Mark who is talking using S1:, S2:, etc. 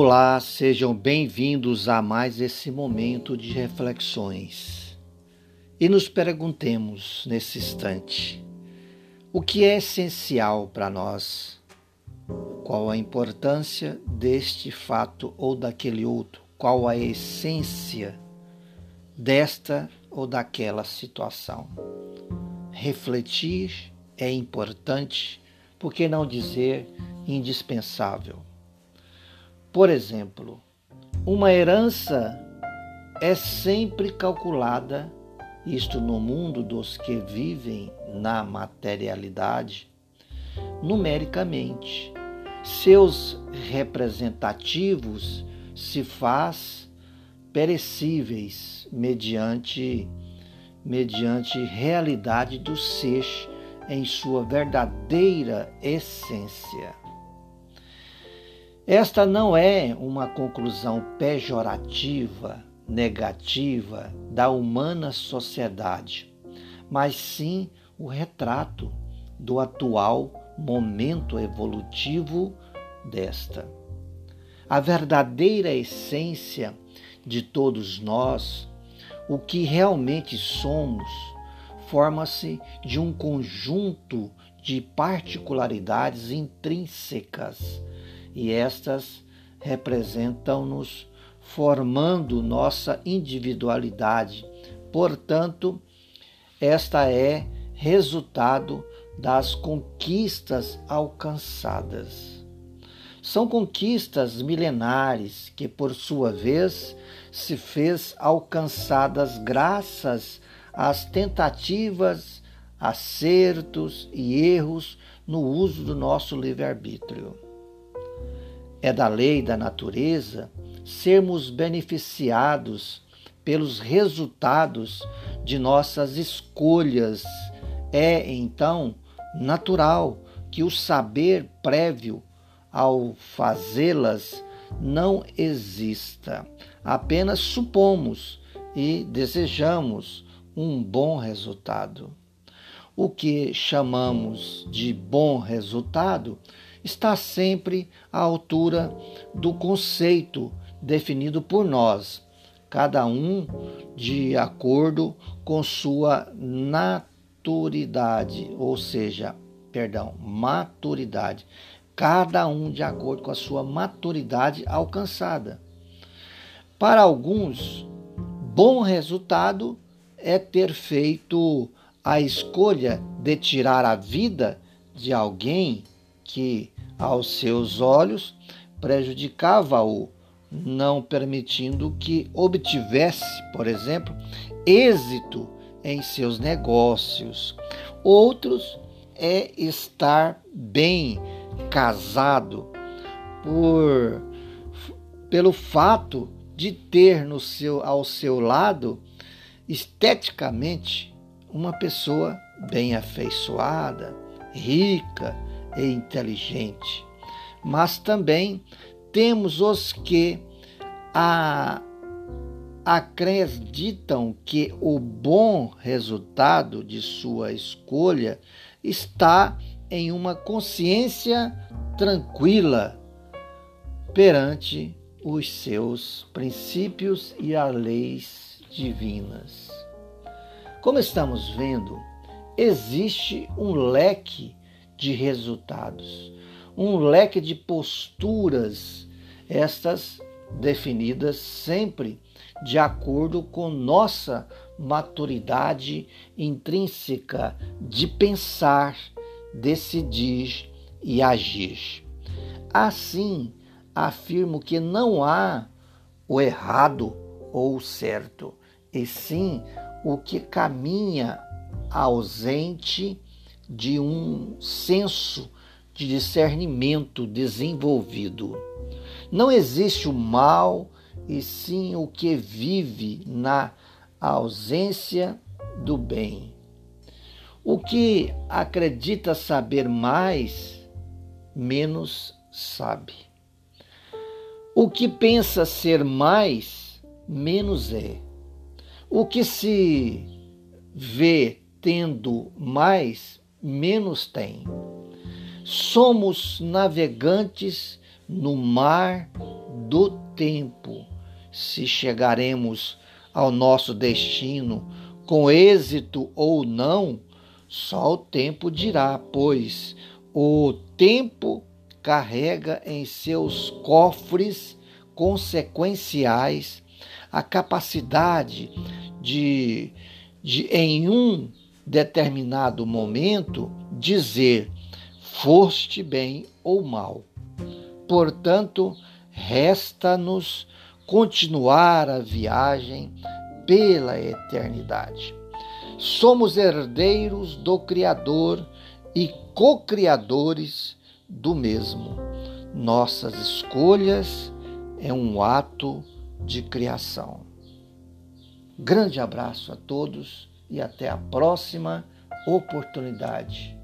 S1: Olá, sejam bem-vindos a mais esse momento de reflexões. E nos perguntemos nesse instante: o que é essencial para nós? Qual a importância deste fato ou daquele outro? Qual a essência desta ou daquela situação? Refletir é importante, por que não dizer indispensável? Por exemplo, uma herança é sempre calculada, isto no mundo dos que vivem na materialidade, numericamente. Seus representativos se faz perecíveis mediante mediante realidade do ser em sua verdadeira essência. Esta não é uma conclusão pejorativa, negativa da humana sociedade, mas sim o retrato do atual momento evolutivo desta. A verdadeira essência de todos nós, o que realmente somos, forma-se de um conjunto de particularidades intrínsecas e estas representam-nos formando nossa individualidade. Portanto, esta é resultado das conquistas alcançadas. São conquistas milenares que, por sua vez, se fez alcançadas graças às tentativas, acertos e erros no uso do nosso livre-arbítrio. É da lei da natureza sermos beneficiados pelos resultados de nossas escolhas. É então natural que o saber prévio ao fazê-las não exista. Apenas supomos e desejamos um bom resultado. O que chamamos de bom resultado está sempre à altura do conceito definido por nós, cada um de acordo com sua maturidade, ou seja, perdão, maturidade, cada um de acordo com a sua maturidade alcançada. Para alguns, bom resultado é ter feito a escolha de tirar a vida de alguém que, aos seus olhos, prejudicava-o, não permitindo que obtivesse, por exemplo, êxito em seus negócios. Outros é estar bem casado por pelo fato de ter no seu ao seu lado esteticamente uma pessoa bem afeiçoada, rica, e inteligente. Mas também temos os que a, acreditam que o bom resultado de sua escolha está em uma consciência tranquila perante os seus princípios e as leis divinas. Como estamos vendo, existe um leque de resultados, um leque de posturas, estas definidas sempre de acordo com nossa maturidade intrínseca de pensar, decidir e agir. Assim, afirmo que não há o errado ou o certo, e sim o que caminha ausente de um senso de discernimento desenvolvido. Não existe o mal, e sim o que vive na ausência do bem. O que acredita saber mais, menos sabe. O que pensa ser mais, menos é. O que se vê tendo mais, menos tem. Somos navegantes no mar do tempo, se chegaremos ao nosso destino com êxito ou não, só o tempo dirá, pois o tempo carrega em seus cofres consequenciais a capacidade de, de em um determinado momento dizer foste bem ou mal. Portanto, resta-nos continuar a viagem pela eternidade. Somos herdeiros do Criador e co-criadores do mesmo. Nossas escolhas é um ato de criação. Grande abraço a todos e até a próxima oportunidade.